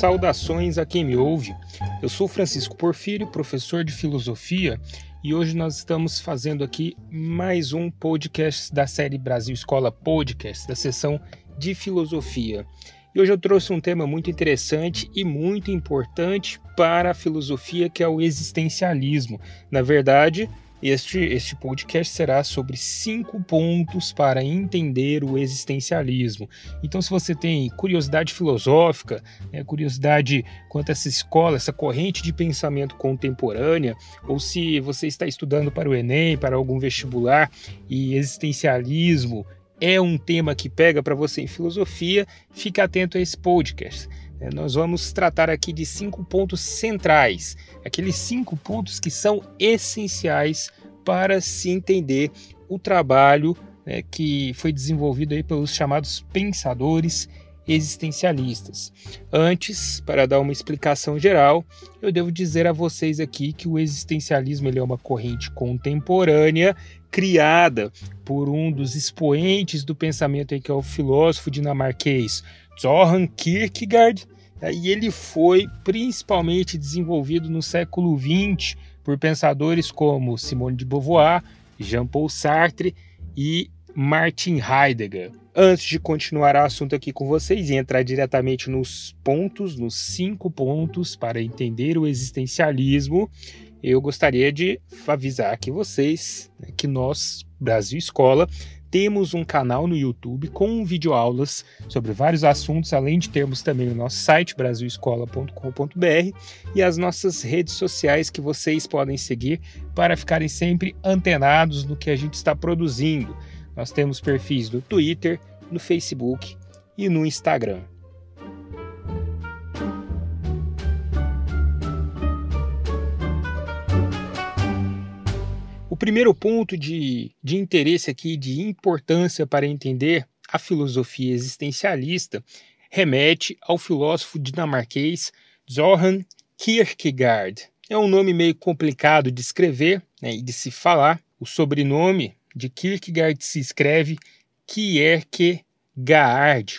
Saudações a quem me ouve. Eu sou Francisco Porfírio, professor de filosofia, e hoje nós estamos fazendo aqui mais um podcast da série Brasil Escola Podcast, da seção de filosofia. E hoje eu trouxe um tema muito interessante e muito importante para a filosofia, que é o existencialismo. Na verdade, este, este podcast será sobre cinco pontos para entender o existencialismo. Então, se você tem curiosidade filosófica, né, curiosidade quanto a essa escola, essa corrente de pensamento contemporânea, ou se você está estudando para o Enem, para algum vestibular e existencialismo é um tema que pega para você em filosofia, fique atento a esse podcast. É, nós vamos tratar aqui de cinco pontos centrais, aqueles cinco pontos que são essenciais para se entender o trabalho né, que foi desenvolvido aí pelos chamados pensadores existencialistas. Antes, para dar uma explicação geral, eu devo dizer a vocês aqui que o existencialismo ele é uma corrente contemporânea criada por um dos expoentes do pensamento aí, que é o filósofo dinamarquês Søren Kierkegaard, e ele foi principalmente desenvolvido no século XX por pensadores como Simone de Beauvoir, Jean-Paul Sartre e Martin Heidegger. Antes de continuar o assunto aqui com vocês e entrar diretamente nos pontos, nos cinco pontos para entender o existencialismo, eu gostaria de avisar aqui vocês né, que nós, Brasil Escola, temos um canal no YouTube com videoaulas sobre vários assuntos, além de termos também o nosso site brasilescola.com.br e as nossas redes sociais que vocês podem seguir para ficarem sempre antenados no que a gente está produzindo. Nós temos perfis no Twitter, no Facebook e no Instagram. Primeiro ponto de, de interesse aqui, de importância para entender a filosofia existencialista, remete ao filósofo dinamarquês Søren Kierkegaard. É um nome meio complicado de escrever né, e de se falar. O sobrenome de Kierkegaard se escreve Kierkegaard,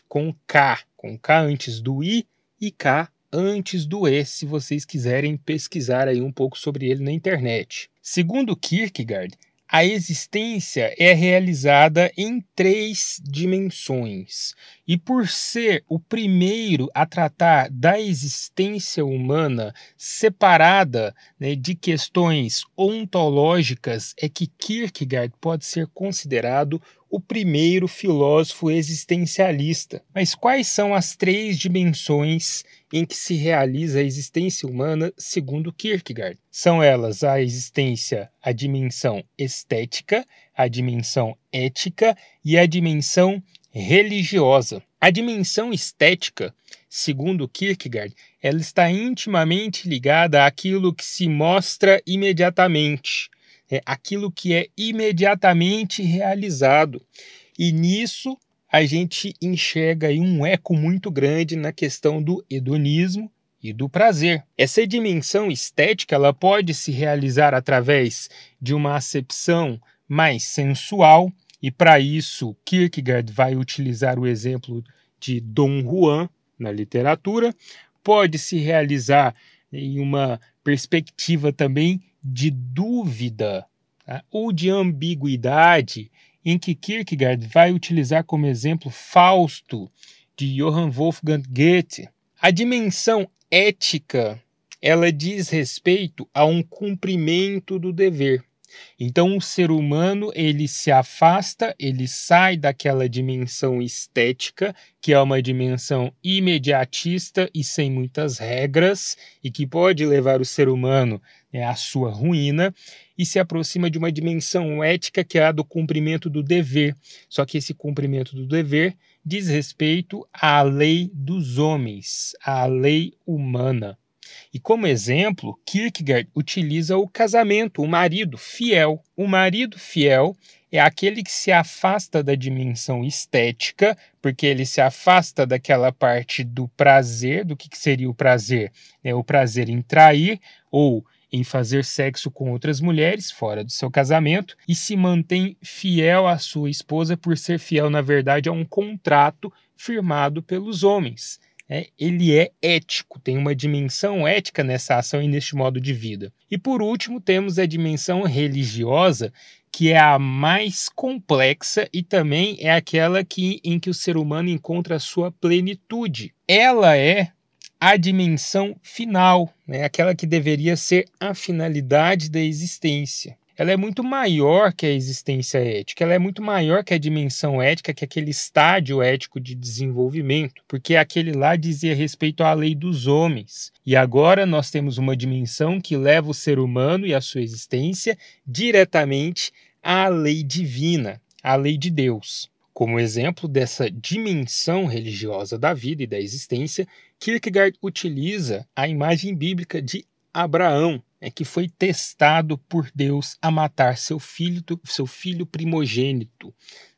com K, com K antes do I e K antes do E, se vocês quiserem pesquisar aí um pouco sobre ele na internet. Segundo Kierkegaard, a existência é realizada em três dimensões. E por ser o primeiro a tratar da existência humana separada né, de questões ontológicas, é que Kierkegaard pode ser considerado o primeiro filósofo existencialista. Mas quais são as três dimensões em que se realiza a existência humana segundo Kierkegaard? São elas a existência, a dimensão estética, a dimensão ética e a dimensão religiosa. A dimensão estética, segundo Kierkegaard, ela está intimamente ligada àquilo que se mostra imediatamente é aquilo que é imediatamente realizado. E nisso a gente enxerga um eco muito grande na questão do hedonismo e do prazer. Essa dimensão estética ela pode se realizar através de uma acepção mais sensual, e para isso Kierkegaard vai utilizar o exemplo de Dom Juan na literatura, pode se realizar em uma perspectiva também de dúvida tá? ou de ambiguidade, em que Kierkegaard vai utilizar como exemplo Fausto, de Johann Wolfgang Goethe. A dimensão ética ela diz respeito a um cumprimento do dever. Então o ser humano ele se afasta, ele sai daquela dimensão estética, que é uma dimensão imediatista e sem muitas regras e que pode levar o ser humano né, à sua ruína, e se aproxima de uma dimensão ética que é a do cumprimento do dever. Só que esse cumprimento do dever diz respeito à lei dos homens, à lei humana. E como exemplo, Kierkegaard utiliza o casamento, o marido fiel. O marido fiel é aquele que se afasta da dimensão estética, porque ele se afasta daquela parte do prazer, do que, seria o prazer? É o prazer em trair ou em fazer sexo com outras mulheres fora do seu casamento e se mantém fiel à sua esposa por ser fiel, na verdade, a um contrato firmado pelos homens. É, ele é ético, tem uma dimensão ética nessa ação e neste modo de vida. E por último, temos a dimensão religiosa, que é a mais complexa e também é aquela que, em que o ser humano encontra a sua plenitude. Ela é a dimensão final, né? aquela que deveria ser a finalidade da existência ela é muito maior que a existência ética, ela é muito maior que a dimensão ética, que aquele estádio ético de desenvolvimento, porque aquele lá dizia respeito à lei dos homens. E agora nós temos uma dimensão que leva o ser humano e a sua existência diretamente à lei divina, à lei de Deus. Como exemplo dessa dimensão religiosa da vida e da existência, Kierkegaard utiliza a imagem bíblica de Abraão, é que foi testado por Deus a matar seu filho, seu filho primogênito.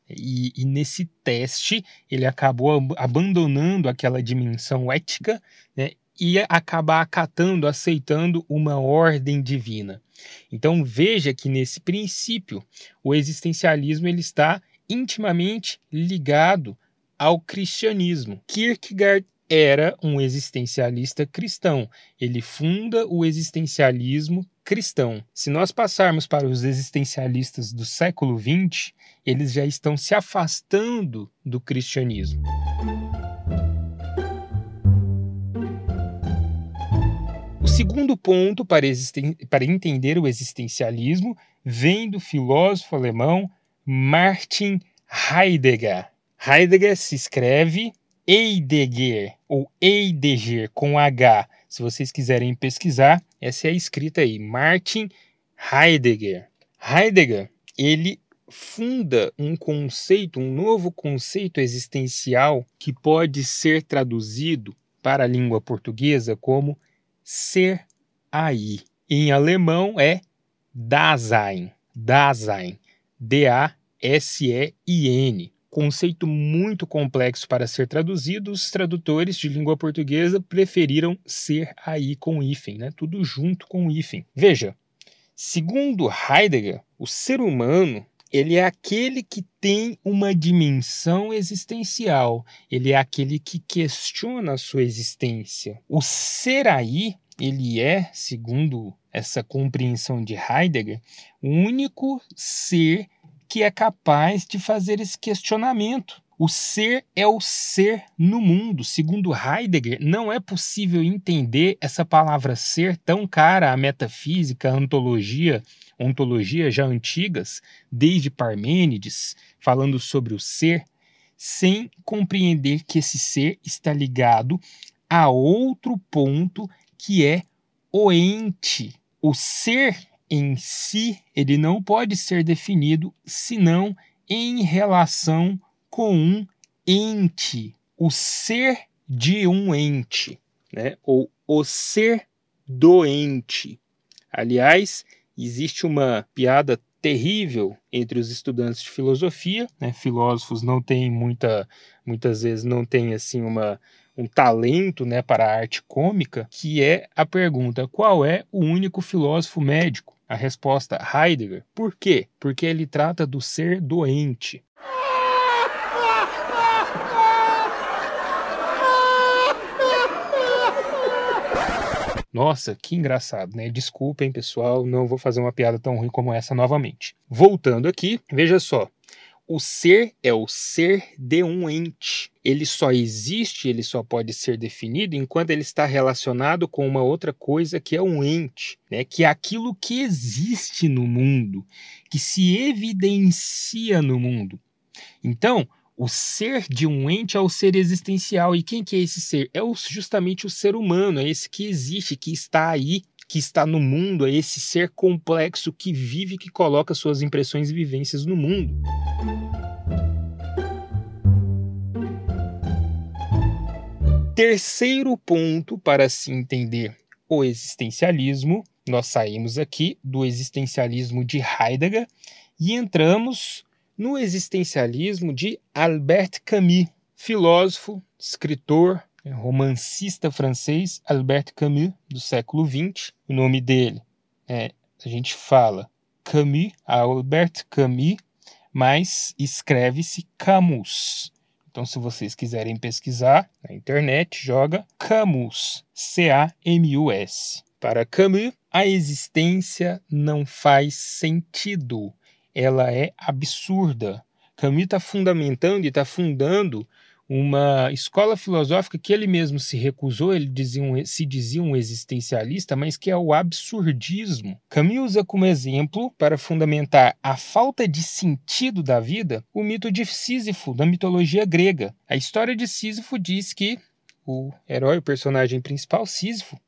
E, e, nesse teste ele acabou abandonando aquela dimensão ética né, e acaba acatando, aceitando uma ordem divina. Então veja que nesse princípio o existencialismo ele está intimamente ligado ao cristianismo. Kierkegaard era um existencialista cristão. Ele funda o existencialismo cristão. Se nós passarmos para os existencialistas do século XX, eles já estão se afastando do cristianismo. O segundo ponto para, para entender o existencialismo vem do filósofo alemão Martin Heidegger. Heidegger se escreve Heidegger ou Heidegger com H. Se vocês quiserem pesquisar, essa é a escrita aí, Martin Heidegger. Heidegger, ele funda um conceito, um novo conceito existencial que pode ser traduzido para a língua portuguesa como ser aí. Em alemão é Dasein, Dasein, D-A-S-E-I-N conceito muito complexo para ser traduzido, os tradutores de língua portuguesa preferiram ser aí com hífen, né? tudo junto com hífen. Veja, segundo Heidegger, o ser humano ele é aquele que tem uma dimensão existencial, ele é aquele que questiona a sua existência. O ser aí, ele é, segundo essa compreensão de Heidegger, o único ser que é capaz de fazer esse questionamento. O ser é o ser no mundo. Segundo Heidegger, não é possível entender essa palavra ser tão cara à metafísica, à ontologia, ontologia já antigas, desde Parmênides, falando sobre o ser, sem compreender que esse ser está ligado a outro ponto que é o ente. O ser em si, ele não pode ser definido senão em relação com um ente, o ser de um ente, né? ou o ser doente. Aliás, existe uma piada terrível entre os estudantes de filosofia, né? filósofos não têm muita, muitas vezes não têm assim uma um talento né, para a arte cômica, que é a pergunta: qual é o único filósofo médico? A resposta Heidegger. Por quê? Porque ele trata do ser doente. Nossa, que engraçado, né? Desculpem, pessoal, não vou fazer uma piada tão ruim como essa novamente. Voltando aqui, veja só. O ser é o ser de um ente. Ele só existe, ele só pode ser definido enquanto ele está relacionado com uma outra coisa que é um ente, né? que é aquilo que existe no mundo, que se evidencia no mundo. Então, o ser de um ente é o ser existencial. E quem que é esse ser? É justamente o ser humano, é esse que existe, que está aí que está no mundo, é esse ser complexo que vive, que coloca suas impressões e vivências no mundo. Terceiro ponto para se entender o existencialismo, nós saímos aqui do existencialismo de Heidegger e entramos no existencialismo de Albert Camus, filósofo, escritor, romancista francês Albert Camus, do século XX. O nome dele é, a gente fala Camus, Albert Camus, mas escreve-se Camus. Então, se vocês quiserem pesquisar na internet, joga Camus, C-A-M-U-S. Para Camus, a existência não faz sentido, ela é absurda. Camus está fundamentando e está fundando uma escola filosófica que ele mesmo se recusou, ele dizia um, se dizia um existencialista, mas que é o absurdismo. Camus usa como exemplo, para fundamentar a falta de sentido da vida, o mito de Sísifo, da mitologia grega. A história de Sísifo diz que o herói, o personagem principal, Sísifo,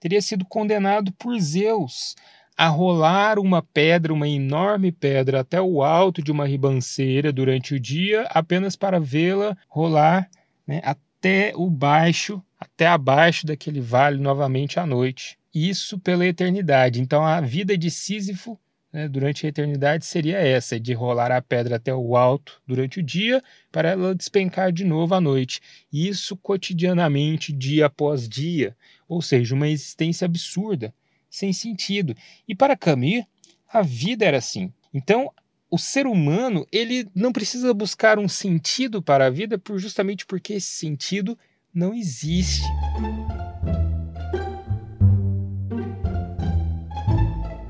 teria sido condenado por Zeus a rolar uma pedra, uma enorme pedra, até o alto de uma ribanceira durante o dia, apenas para vê-la rolar né, até o baixo, até abaixo daquele vale novamente à noite. Isso pela eternidade. Então a vida de Sísifo né, durante a eternidade seria essa, de rolar a pedra até o alto durante o dia, para ela despencar de novo à noite. Isso cotidianamente, dia após dia. Ou seja, uma existência absurda sem sentido. E para Camus, a vida era assim. Então, o ser humano, ele não precisa buscar um sentido para a vida por justamente porque esse sentido não existe.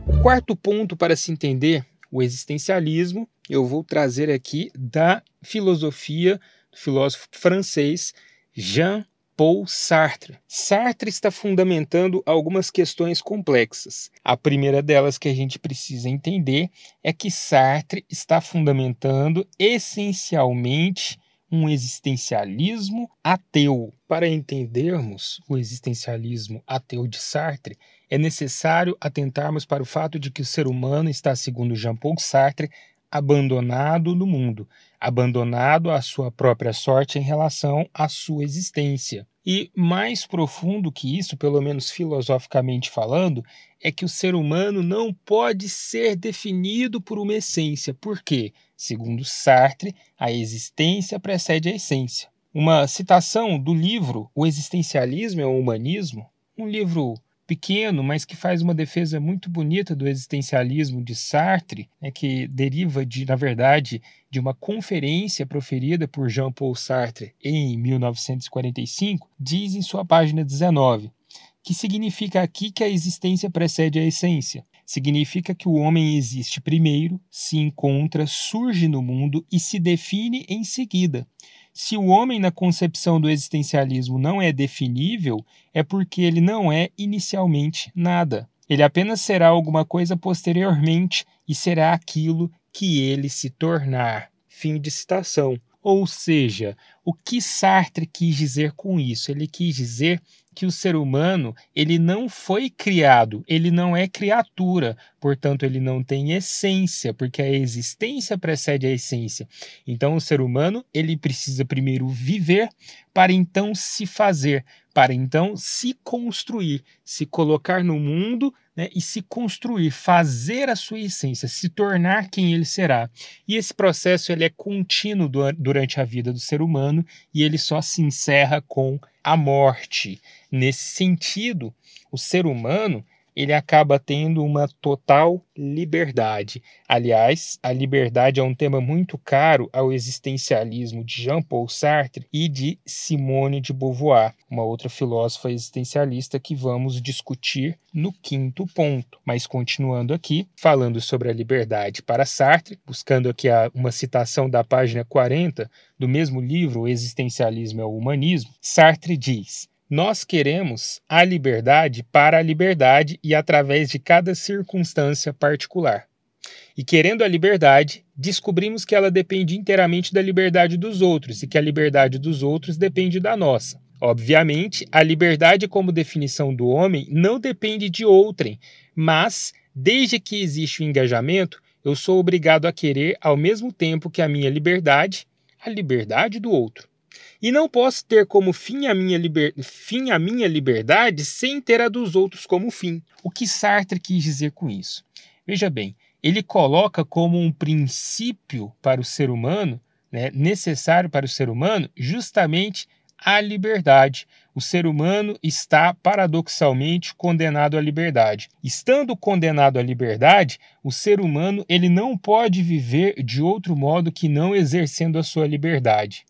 O quarto ponto para se entender o existencialismo, eu vou trazer aqui da filosofia do filósofo francês Jean Paul Sartre. Sartre está fundamentando algumas questões complexas. A primeira delas que a gente precisa entender é que Sartre está fundamentando essencialmente um existencialismo ateu. Para entendermos o existencialismo ateu de Sartre, é necessário atentarmos para o fato de que o ser humano está, segundo Jean-Paul Sartre, abandonado no mundo, abandonado à sua própria sorte em relação à sua existência. E mais profundo que isso, pelo menos filosoficamente falando, é que o ser humano não pode ser definido por uma essência. Por quê? Segundo Sartre, a existência precede a essência. Uma citação do livro O Existencialismo é o Humanismo, um livro pequeno, mas que faz uma defesa muito bonita do existencialismo de Sartre, né, que deriva de, na verdade, de uma conferência proferida por Jean-Paul Sartre em 1945, diz em sua página 19 que significa aqui que a existência precede a essência. Significa que o homem existe primeiro, se encontra, surge no mundo e se define em seguida. Se o homem, na concepção do existencialismo, não é definível, é porque ele não é inicialmente nada. Ele apenas será alguma coisa posteriormente e será aquilo que ele se tornar. Fim de citação. Ou seja, o que Sartre quis dizer com isso? Ele quis dizer que o ser humano ele não foi criado, ele não é criatura, portanto ele não tem essência, porque a existência precede a essência. Então o ser humano ele precisa primeiro viver para então se fazer, para então se construir, se colocar no mundo né, e se construir, fazer a sua essência, se tornar quem ele será. E esse processo ele é contínuo durante a vida do ser humano e ele só se encerra com a morte. Nesse sentido, o ser humano ele acaba tendo uma total liberdade. Aliás, a liberdade é um tema muito caro ao existencialismo de Jean-Paul Sartre e de Simone de Beauvoir, uma outra filósofa existencialista que vamos discutir no quinto ponto. Mas continuando aqui, falando sobre a liberdade para Sartre, buscando aqui uma citação da página 40 do mesmo livro, O Existencialismo é o Humanismo, Sartre diz: nós queremos a liberdade para a liberdade e através de cada circunstância particular. E querendo a liberdade, descobrimos que ela depende inteiramente da liberdade dos outros e que a liberdade dos outros depende da nossa. Obviamente, a liberdade como definição do homem não depende de outrem, mas desde que existe o engajamento, eu sou obrigado a querer ao mesmo tempo que a minha liberdade, a liberdade do outro. E não posso ter como fim a, minha liber... fim a minha liberdade sem ter a dos outros como fim. O que Sartre quis dizer com isso? Veja bem, ele coloca como um princípio para o ser humano, né, necessário para o ser humano, justamente a liberdade. O ser humano está paradoxalmente condenado à liberdade. Estando condenado à liberdade, o ser humano ele não pode viver de outro modo que não exercendo a sua liberdade.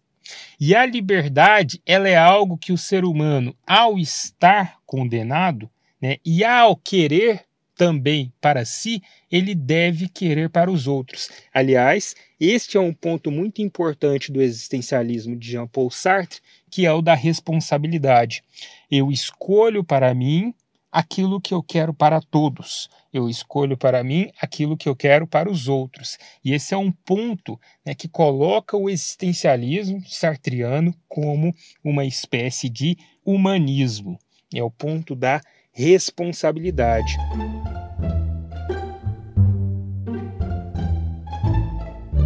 E a liberdade, ela é algo que o ser humano, ao estar condenado, né, e ao querer também para si, ele deve querer para os outros. Aliás, este é um ponto muito importante do existencialismo de Jean-Paul Sartre, que é o da responsabilidade. Eu escolho para mim aquilo que eu quero para todos. Eu escolho para mim aquilo que eu quero para os outros. E esse é um ponto né, que coloca o existencialismo sartriano como uma espécie de humanismo. É o ponto da responsabilidade.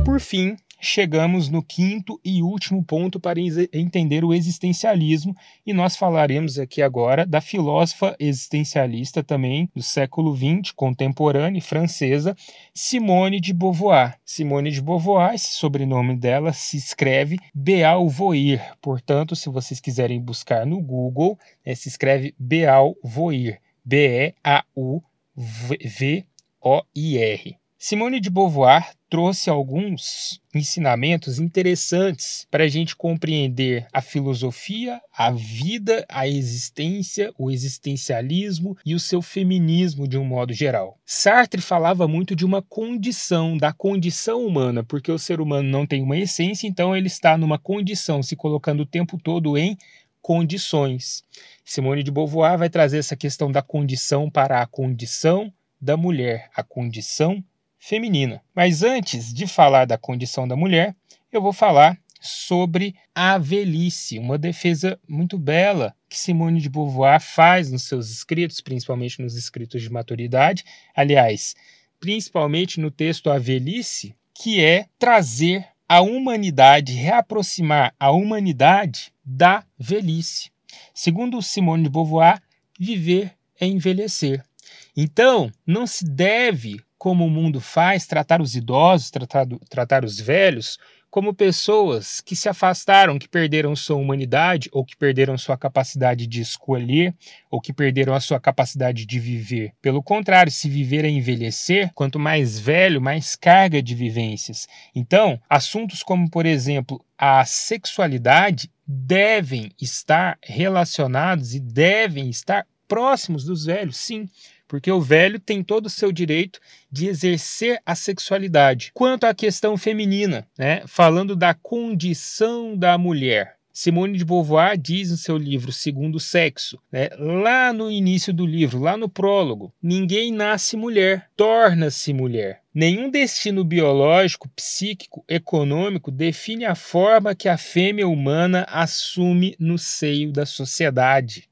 Por fim, chegamos no quinto e último ponto para entender o existencialismo, e nós falaremos aqui agora da filósofa existencialista também do século XX, contemporânea francesa, Simone de Beauvoir. Simone de Beauvoir, esse sobrenome dela se escreve Beauvoir, portanto, se vocês quiserem buscar no Google, é, se escreve Beauvoir, B-E-A-U-V-O-I-R. Simone de Beauvoir trouxe alguns ensinamentos interessantes para a gente compreender a filosofia, a vida, a existência, o existencialismo e o seu feminismo de um modo geral. Sartre falava muito de uma condição, da condição humana, porque o ser humano não tem uma essência, então ele está numa condição, se colocando o tempo todo em condições. Simone de Beauvoir vai trazer essa questão da condição para a condição da mulher, a condição feminina. Mas antes de falar da condição da mulher, eu vou falar sobre a velhice, uma defesa muito bela que Simone de Beauvoir faz nos seus escritos, principalmente nos escritos de maturidade, aliás, principalmente no texto A Velhice, que é trazer a humanidade, reaproximar a humanidade da velhice. Segundo Simone de Beauvoir, viver é envelhecer. Então, não se deve como o mundo faz, tratar os idosos, tratar, tratar os velhos como pessoas que se afastaram, que perderam sua humanidade, ou que perderam sua capacidade de escolher, ou que perderam a sua capacidade de viver. Pelo contrário, se viver é envelhecer, quanto mais velho, mais carga de vivências. Então, assuntos como, por exemplo, a sexualidade devem estar relacionados e devem estar próximos dos velhos, sim porque o velho tem todo o seu direito de exercer a sexualidade. Quanto à questão feminina, né, falando da condição da mulher, Simone de Beauvoir diz no seu livro Segundo Sexo, né, lá no início do livro, lá no prólogo, ninguém nasce mulher, torna-se mulher. Nenhum destino biológico, psíquico, econômico define a forma que a fêmea humana assume no seio da sociedade.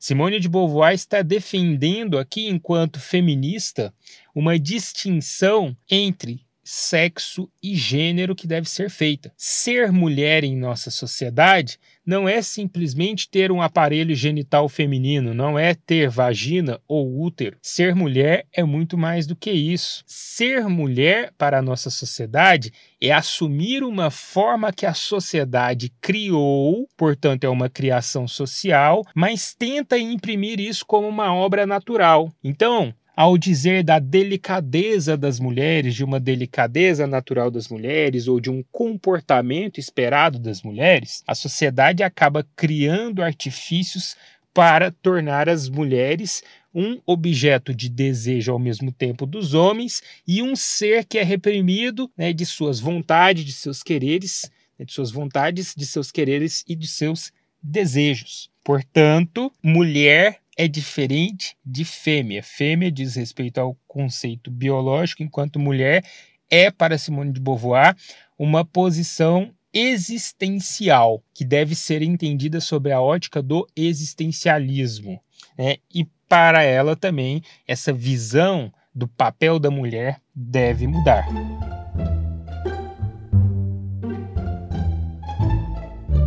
Simone de Beauvoir está defendendo aqui, enquanto feminista, uma distinção entre sexo e gênero que deve ser feita. Ser mulher em nossa sociedade não é simplesmente ter um aparelho genital feminino, não é ter vagina ou útero. Ser mulher é muito mais do que isso. Ser mulher para a nossa sociedade é assumir uma forma que a sociedade criou, portanto, é uma criação social, mas tenta imprimir isso como uma obra natural. Então, ao dizer da delicadeza das mulheres, de uma delicadeza natural das mulheres ou de um comportamento esperado das mulheres, a sociedade acaba criando artifícios para tornar as mulheres um objeto de desejo ao mesmo tempo dos homens e um ser que é reprimido né, de suas vontades, de seus quereres, né, de suas vontades, de seus quereres e de seus desejos. Portanto, mulher é diferente de fêmea. Fêmea diz respeito ao conceito biológico, enquanto mulher é, para Simone de Beauvoir, uma posição existencial, que deve ser entendida sob a ótica do existencialismo. Né? E para ela também, essa visão do papel da mulher deve mudar.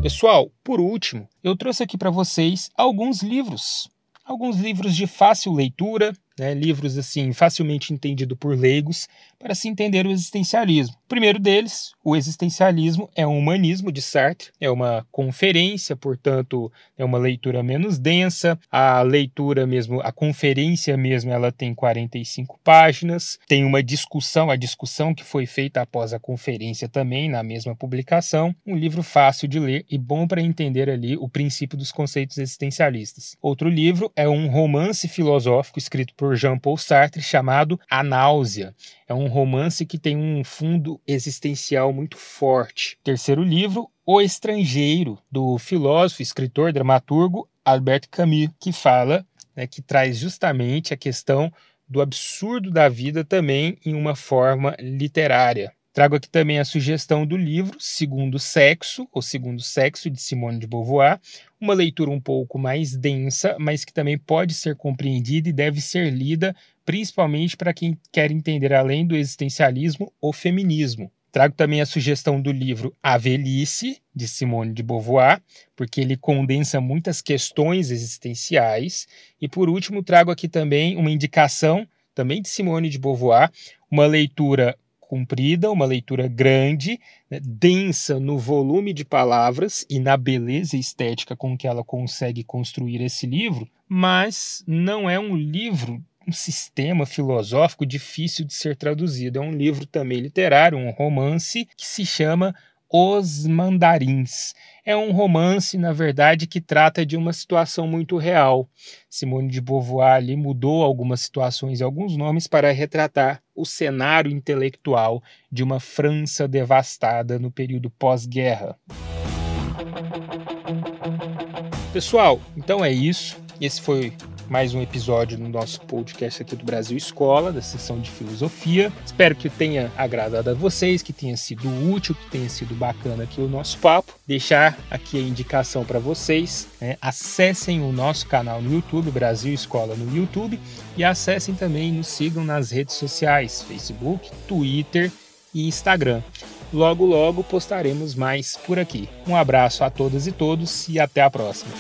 Pessoal, por último, eu trouxe aqui para vocês alguns livros alguns livros de fácil leitura, né, livros assim facilmente entendidos por leigos, para se entender o existencialismo. O primeiro deles, o existencialismo, é um humanismo de Sartre, é uma conferência, portanto, é uma leitura menos densa. A leitura mesmo, a conferência mesmo, ela tem 45 páginas. Tem uma discussão, a discussão que foi feita após a conferência também na mesma publicação. Um livro fácil de ler e bom para entender ali o princípio dos conceitos existencialistas. Outro livro é um romance filosófico escrito por Jean-Paul Sartre chamado A Náusea. É um romance que tem um fundo existencial muito forte. Terceiro livro, O Estrangeiro, do filósofo, escritor, dramaturgo Albert Camus, que fala, né, que traz justamente a questão do absurdo da vida também em uma forma literária. Trago aqui também a sugestão do livro Segundo Sexo, ou Segundo Sexo, de Simone de Beauvoir, uma leitura um pouco mais densa, mas que também pode ser compreendida e deve ser lida principalmente para quem quer entender além do existencialismo o feminismo. Trago também a sugestão do livro A Velhice, de Simone de Beauvoir, porque ele condensa muitas questões existenciais. E por último, trago aqui também uma indicação, também de Simone de Beauvoir, uma leitura comprida, uma leitura grande, né, densa no volume de palavras e na beleza estética com que ela consegue construir esse livro, mas não é um livro um sistema filosófico difícil de ser traduzido. É um livro também literário, um romance que se chama os Mandarins. É um romance, na verdade, que trata de uma situação muito real. Simone de Beauvoir ali mudou algumas situações e alguns nomes para retratar o cenário intelectual de uma França devastada no período pós-guerra. Pessoal, então é isso. Esse foi mais um episódio no nosso podcast aqui do Brasil Escola, da sessão de filosofia. Espero que tenha agradado a vocês, que tenha sido útil, que tenha sido bacana aqui o nosso papo. Deixar aqui a indicação para vocês. Né? Acessem o nosso canal no YouTube, Brasil Escola no YouTube, e acessem também, nos sigam nas redes sociais, Facebook, Twitter e Instagram. Logo, logo postaremos mais por aqui. Um abraço a todas e todos e até a próxima.